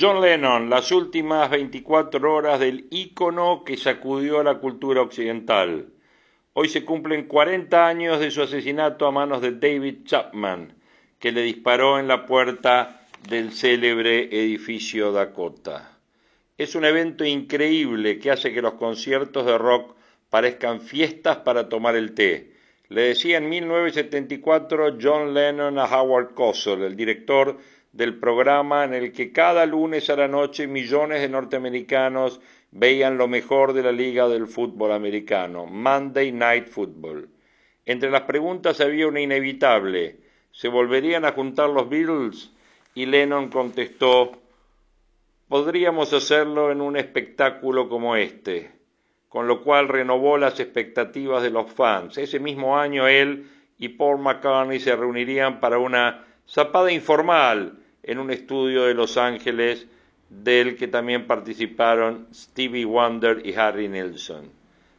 John Lennon, las últimas 24 horas del ícono que sacudió la cultura occidental. Hoy se cumplen 40 años de su asesinato a manos de David Chapman, que le disparó en la puerta del célebre edificio Dakota. Es un evento increíble que hace que los conciertos de rock parezcan fiestas para tomar el té. Le decía en 1974 John Lennon a Howard Cosell, el director del programa en el que cada lunes a la noche millones de norteamericanos veían lo mejor de la liga del fútbol americano, Monday Night Football. Entre las preguntas había una inevitable, ¿se volverían a juntar los Beatles? Y Lennon contestó, podríamos hacerlo en un espectáculo como este, con lo cual renovó las expectativas de los fans. Ese mismo año él y Paul McCartney se reunirían para una zapada informal en un estudio de Los Ángeles del que también participaron Stevie Wonder y Harry Nilsson.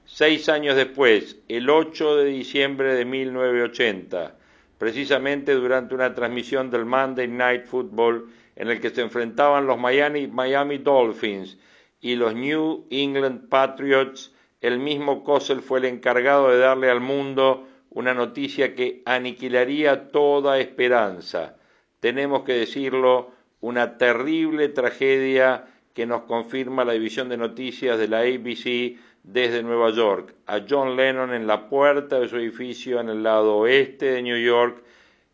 Seis años después, el 8 de diciembre de 1980, precisamente durante una transmisión del Monday Night Football en el que se enfrentaban los Miami, Miami Dolphins y los New England Patriots, el mismo Cosell fue el encargado de darle al mundo una noticia que aniquilaría toda esperanza tenemos que decirlo, una terrible tragedia que nos confirma la división de noticias de la ABC desde Nueva York. A John Lennon en la puerta de su edificio en el lado oeste de New York,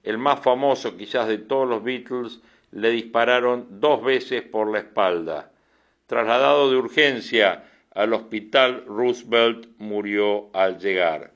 el más famoso quizás de todos los Beatles, le dispararon dos veces por la espalda. Trasladado de urgencia al hospital Roosevelt, murió al llegar.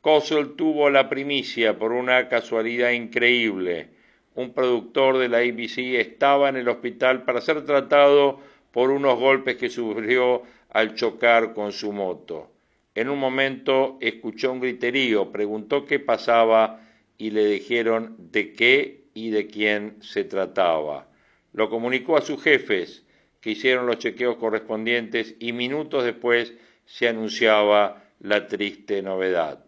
Cosell tuvo la primicia por una casualidad increíble un productor de la ABC, estaba en el hospital para ser tratado por unos golpes que sufrió al chocar con su moto. En un momento escuchó un griterío, preguntó qué pasaba y le dijeron de qué y de quién se trataba. Lo comunicó a sus jefes, que hicieron los chequeos correspondientes y minutos después se anunciaba la triste novedad.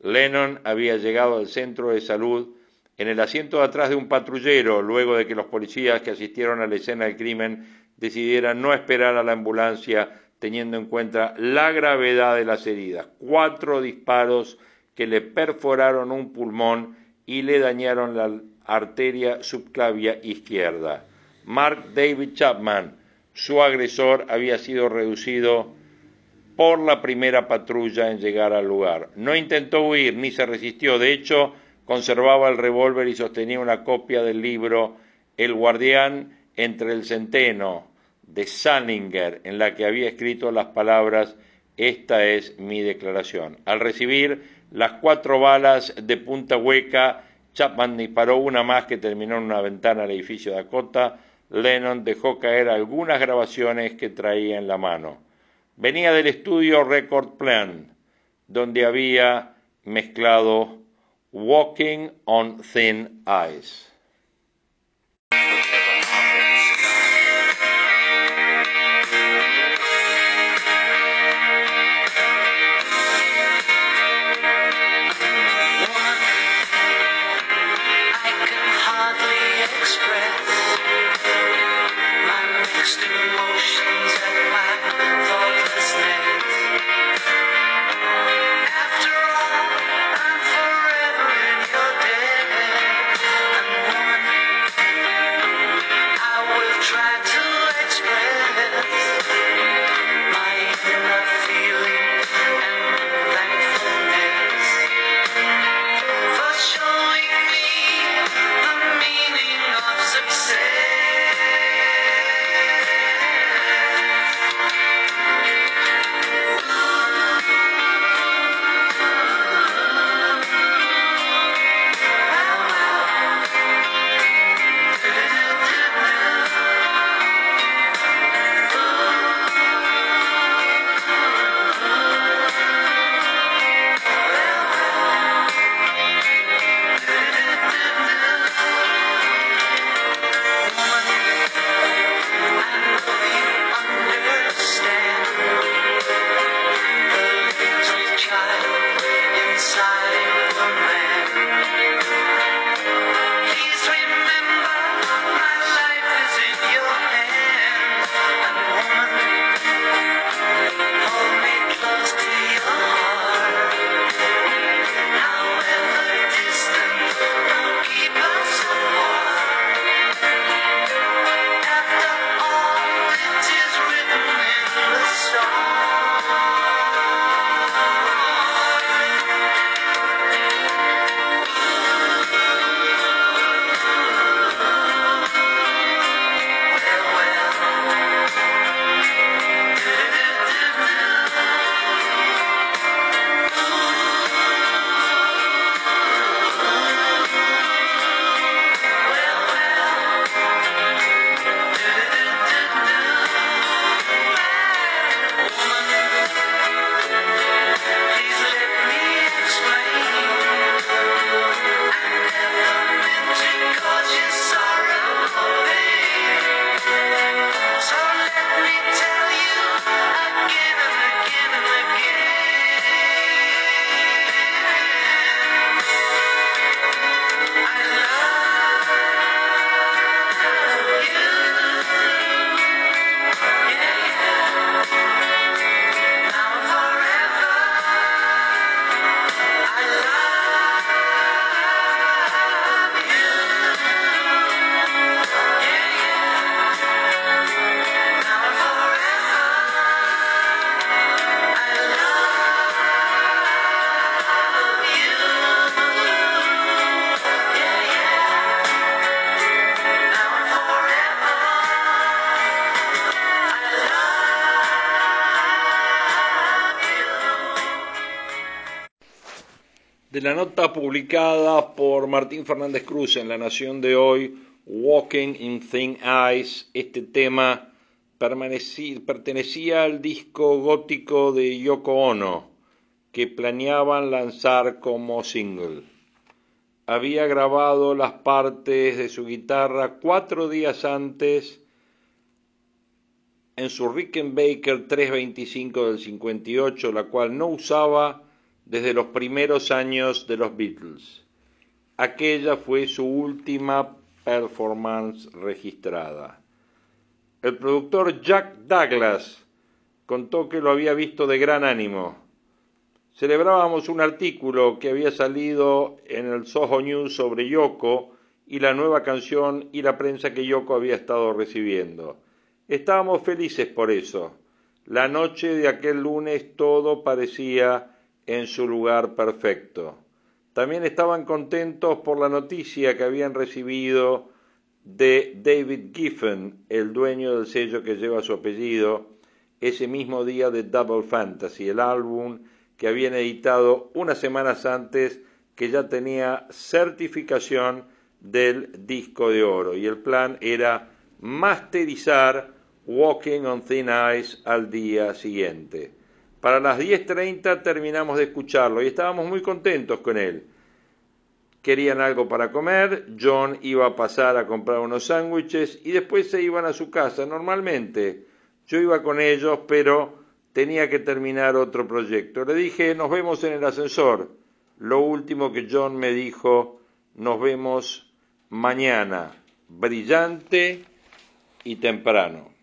Lennon había llegado al centro de salud en el asiento de atrás de un patrullero, luego de que los policías que asistieron a la escena del crimen decidieran no esperar a la ambulancia teniendo en cuenta la gravedad de las heridas. Cuatro disparos que le perforaron un pulmón y le dañaron la arteria subclavia izquierda. Mark David Chapman, su agresor, había sido reducido por la primera patrulla en llegar al lugar. No intentó huir ni se resistió, de hecho, conservaba el revólver y sostenía una copia del libro El guardián entre el centeno de Salinger, en la que había escrito las palabras Esta es mi declaración. Al recibir las cuatro balas de punta hueca, Chapman disparó una más que terminó en una ventana del edificio Dakota. Lennon dejó caer algunas grabaciones que traía en la mano. Venía del estudio Record Plan, donde había mezclado Walking on Thin Ice. time. De la nota publicada por Martín Fernández Cruz en La Nación de hoy, Walking in Thin Ice, este tema pertenecía al disco gótico de Yoko Ono, que planeaban lanzar como single. Había grabado las partes de su guitarra cuatro días antes en su Rickenbacker 325 del 58, la cual no usaba desde los primeros años de los Beatles. Aquella fue su última performance registrada. El productor Jack Douglas contó que lo había visto de gran ánimo. Celebrábamos un artículo que había salido en el Soho News sobre Yoko y la nueva canción y la prensa que Yoko había estado recibiendo. Estábamos felices por eso. La noche de aquel lunes todo parecía en su lugar perfecto. También estaban contentos por la noticia que habían recibido de David Giffen, el dueño del sello que lleva su apellido, ese mismo día de Double Fantasy, el álbum que habían editado unas semanas antes que ya tenía certificación del disco de oro y el plan era masterizar Walking on Thin Ice al día siguiente. Para las 10.30 terminamos de escucharlo y estábamos muy contentos con él. Querían algo para comer, John iba a pasar a comprar unos sándwiches y después se iban a su casa. Normalmente yo iba con ellos, pero tenía que terminar otro proyecto. Le dije, nos vemos en el ascensor. Lo último que John me dijo, nos vemos mañana, brillante y temprano.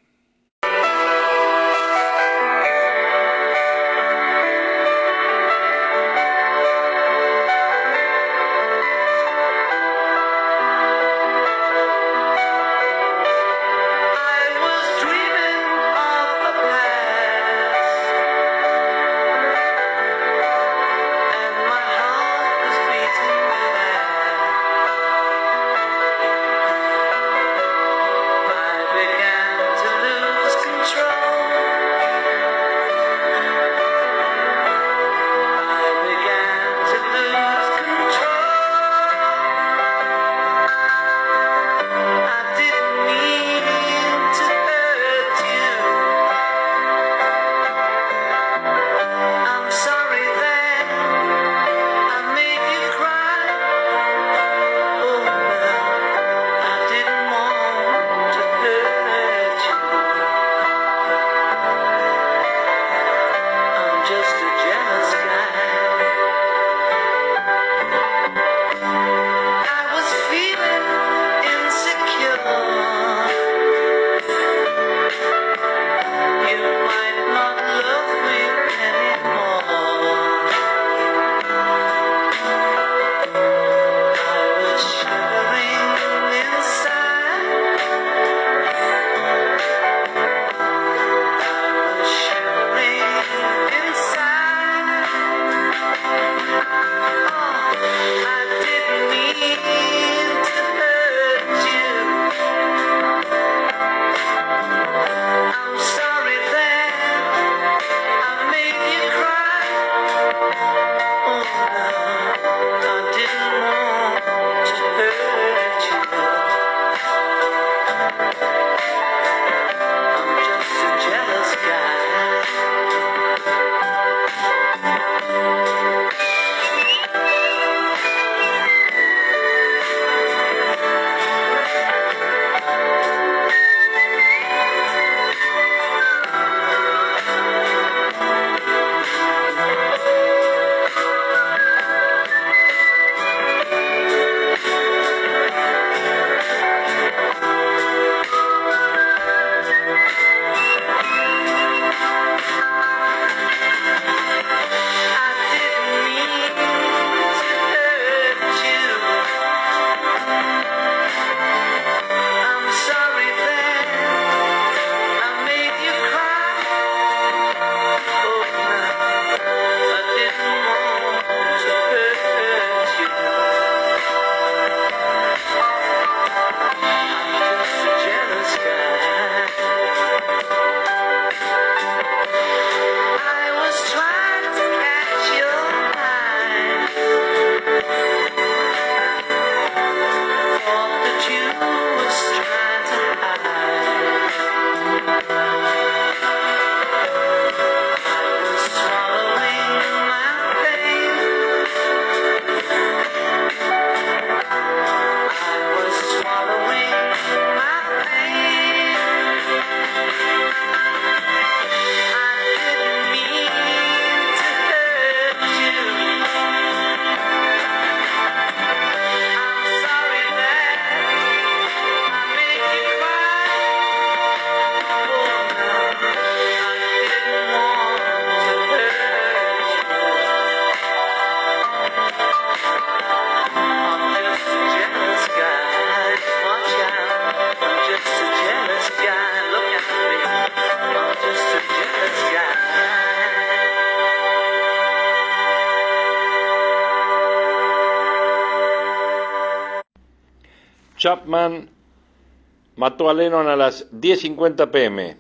Mató a Lennon a las 10.50 pm.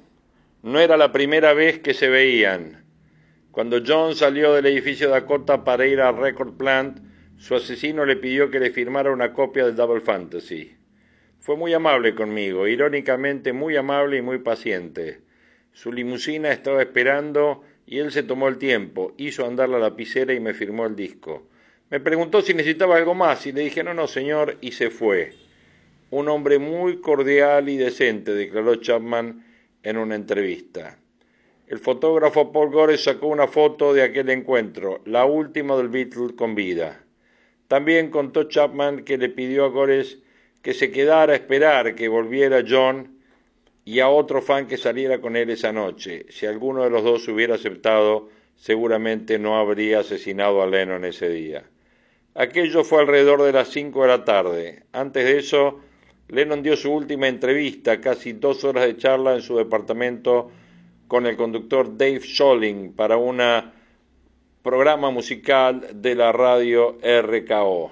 No era la primera vez que se veían. Cuando John salió del edificio Dakota para ir al Record Plant, su asesino le pidió que le firmara una copia de Double Fantasy. Fue muy amable conmigo, irónicamente muy amable y muy paciente. Su limusina estaba esperando y él se tomó el tiempo, hizo andar la lapicera y me firmó el disco. Me preguntó si necesitaba algo más y le dije no, no, señor, y se fue. Un hombre muy cordial y decente, declaró Chapman en una entrevista. El fotógrafo Paul Gore sacó una foto de aquel encuentro, la última del Beatle con vida. También contó Chapman que le pidió a Gores que se quedara a esperar que volviera John y a otro fan que saliera con él esa noche. Si alguno de los dos hubiera aceptado, seguramente no habría asesinado a Lennon ese día. Aquello fue alrededor de las cinco de la tarde. Antes de eso, Lennon dio su última entrevista, casi dos horas de charla en su departamento con el conductor Dave Scholling para un programa musical de la radio RKO.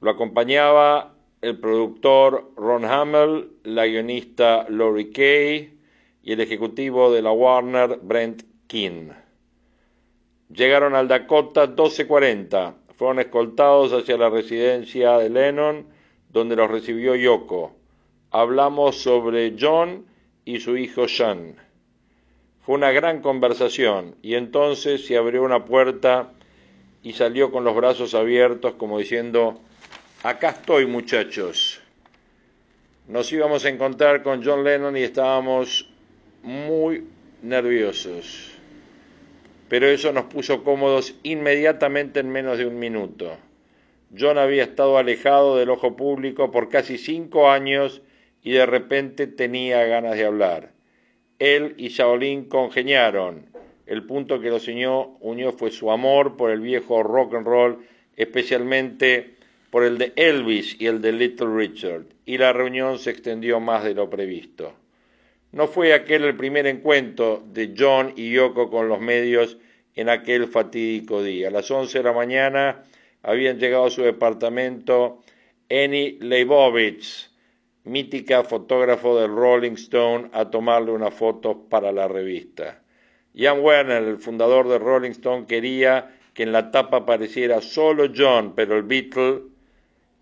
Lo acompañaba el productor Ron Hamill, la guionista Lori Kay y el ejecutivo de la Warner Brent King. Llegaron al Dakota 1240, fueron escoltados hacia la residencia de Lennon, donde los recibió Yoko. Hablamos sobre John y su hijo Sean. Fue una gran conversación y entonces se abrió una puerta y salió con los brazos abiertos como diciendo, acá estoy muchachos. Nos íbamos a encontrar con John Lennon y estábamos muy nerviosos, pero eso nos puso cómodos inmediatamente en menos de un minuto. John había estado alejado del ojo público por casi cinco años y de repente tenía ganas de hablar. Él y Shaolin congeniaron. El punto que los unió, unió fue su amor por el viejo rock and roll, especialmente por el de Elvis y el de Little Richard, y la reunión se extendió más de lo previsto. No fue aquel el primer encuentro de John y Yoko con los medios en aquel fatídico día. A las once de la mañana habían llegado a su departamento Annie Leibovitz, mítica fotógrafo del Rolling Stone, a tomarle una foto para la revista. Jan Werner, el fundador de Rolling Stone, quería que en la tapa apareciera solo John, pero el Beatle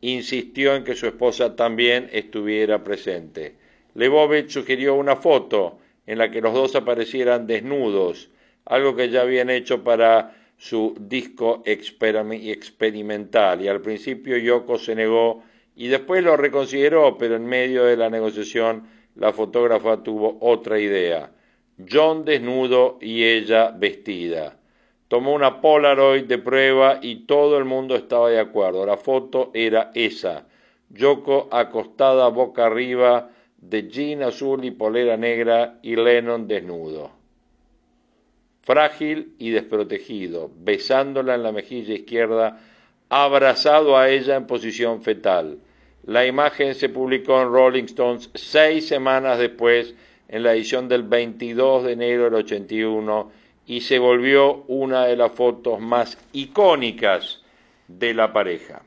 insistió en que su esposa también estuviera presente. Lebovitz sugirió una foto en la que los dos aparecieran desnudos, algo que ya habían hecho para su disco experimental, y al principio Yoko se negó y después lo reconsideró, pero en medio de la negociación la fotógrafa tuvo otra idea. John desnudo y ella vestida. Tomó una Polaroid de prueba y todo el mundo estaba de acuerdo. La foto era esa. Yoko acostada boca arriba de jean azul y polera negra y Lennon desnudo. Frágil y desprotegido, besándola en la mejilla izquierda, abrazado a ella en posición fetal. La imagen se publicó en Rolling Stones seis semanas después, en la edición del 22 de enero del 81, y se volvió una de las fotos más icónicas de la pareja.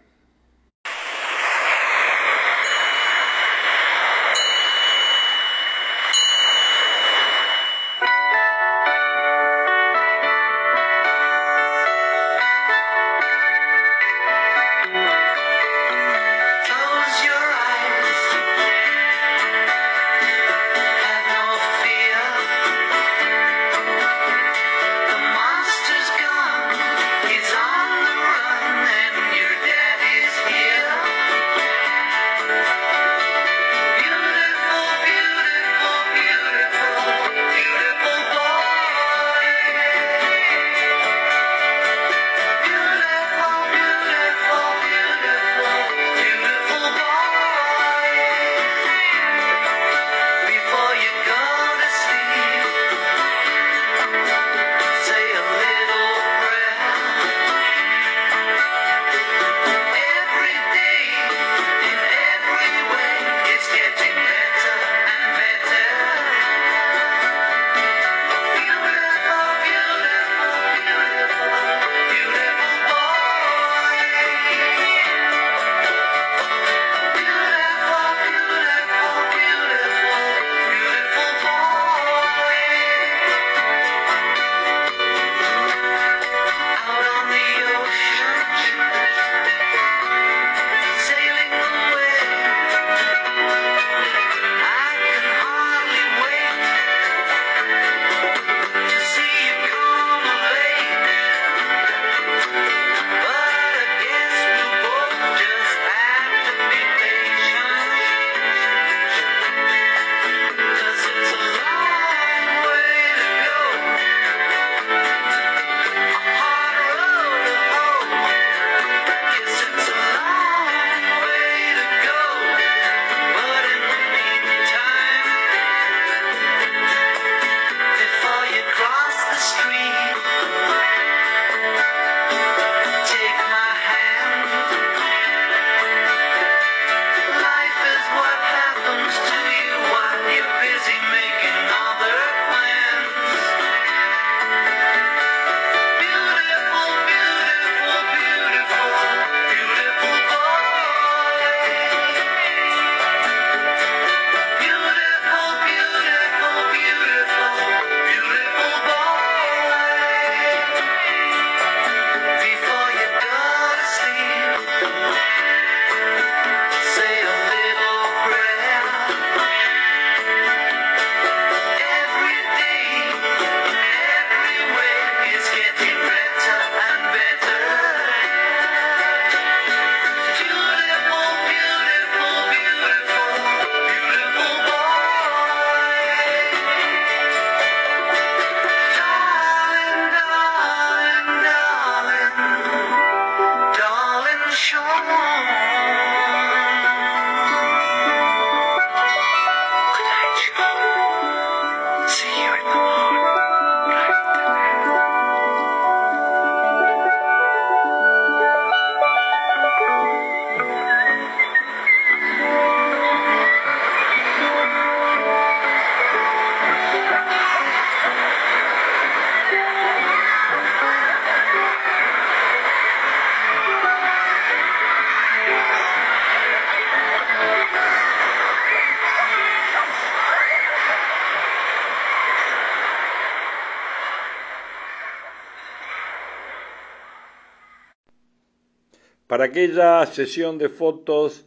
Aquella sesión de fotos,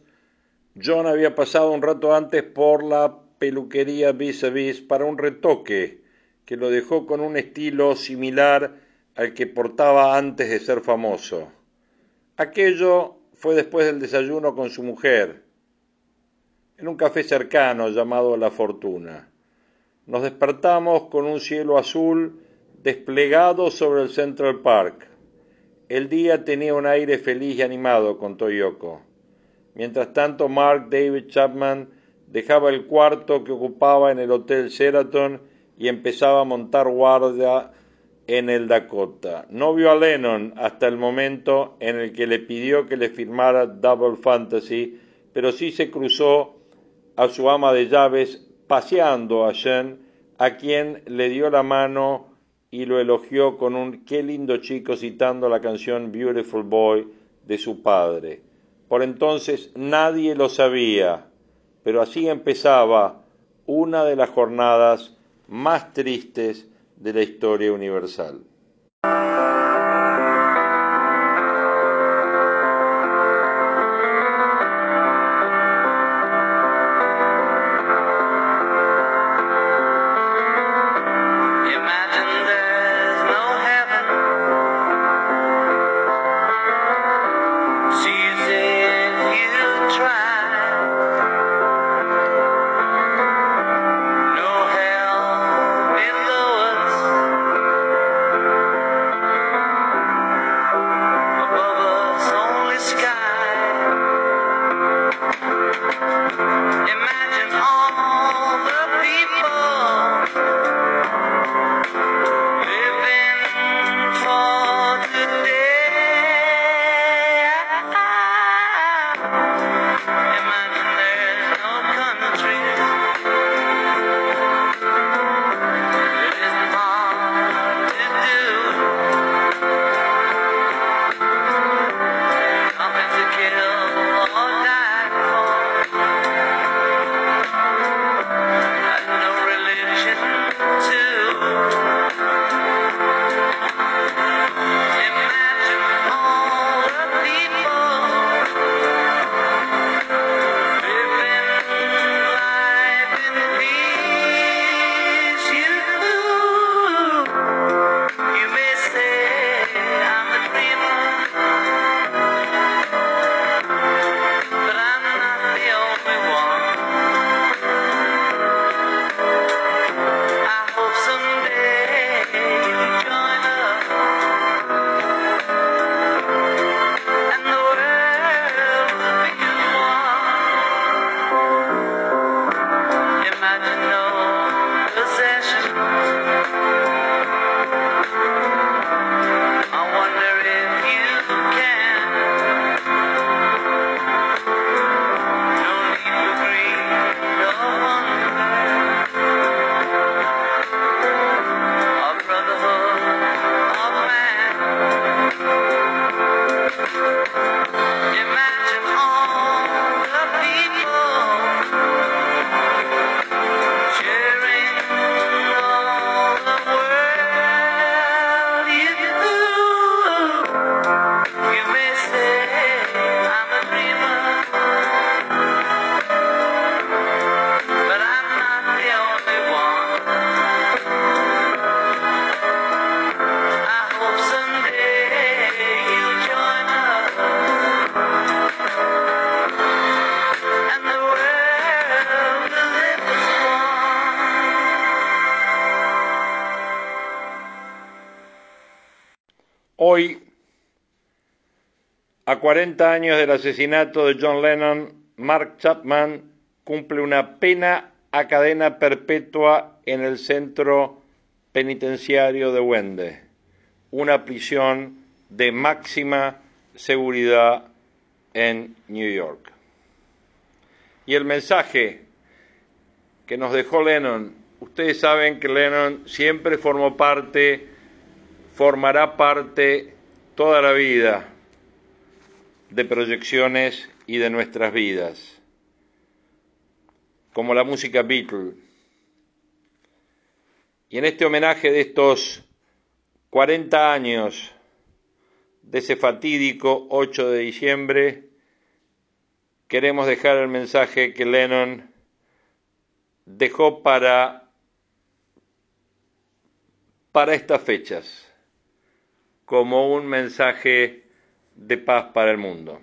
John había pasado un rato antes por la peluquería vis a vis para un retoque que lo dejó con un estilo similar al que portaba antes de ser famoso. Aquello fue después del desayuno con su mujer, en un café cercano llamado La Fortuna. Nos despertamos con un cielo azul desplegado sobre el Central Park. El día tenía un aire feliz y animado, contó Yoko. Mientras tanto, Mark David Chapman dejaba el cuarto que ocupaba en el Hotel Sheraton y empezaba a montar guardia en el Dakota. No vio a Lennon hasta el momento en el que le pidió que le firmara Double Fantasy, pero sí se cruzó a su ama de llaves paseando a Jen, a quien le dio la mano y lo elogió con un qué lindo chico citando la canción Beautiful Boy de su padre. Por entonces nadie lo sabía, pero así empezaba una de las jornadas más tristes de la historia universal. A 40 años del asesinato de John Lennon, Mark Chapman cumple una pena a cadena perpetua en el centro penitenciario de Wende, una prisión de máxima seguridad en New York. Y el mensaje que nos dejó Lennon, ustedes saben que Lennon siempre formó parte, formará parte toda la vida de proyecciones y de nuestras vidas, como la música Beatle. Y en este homenaje de estos 40 años de ese fatídico 8 de diciembre, queremos dejar el mensaje que Lennon dejó para, para estas fechas, como un mensaje de paz para el mundo.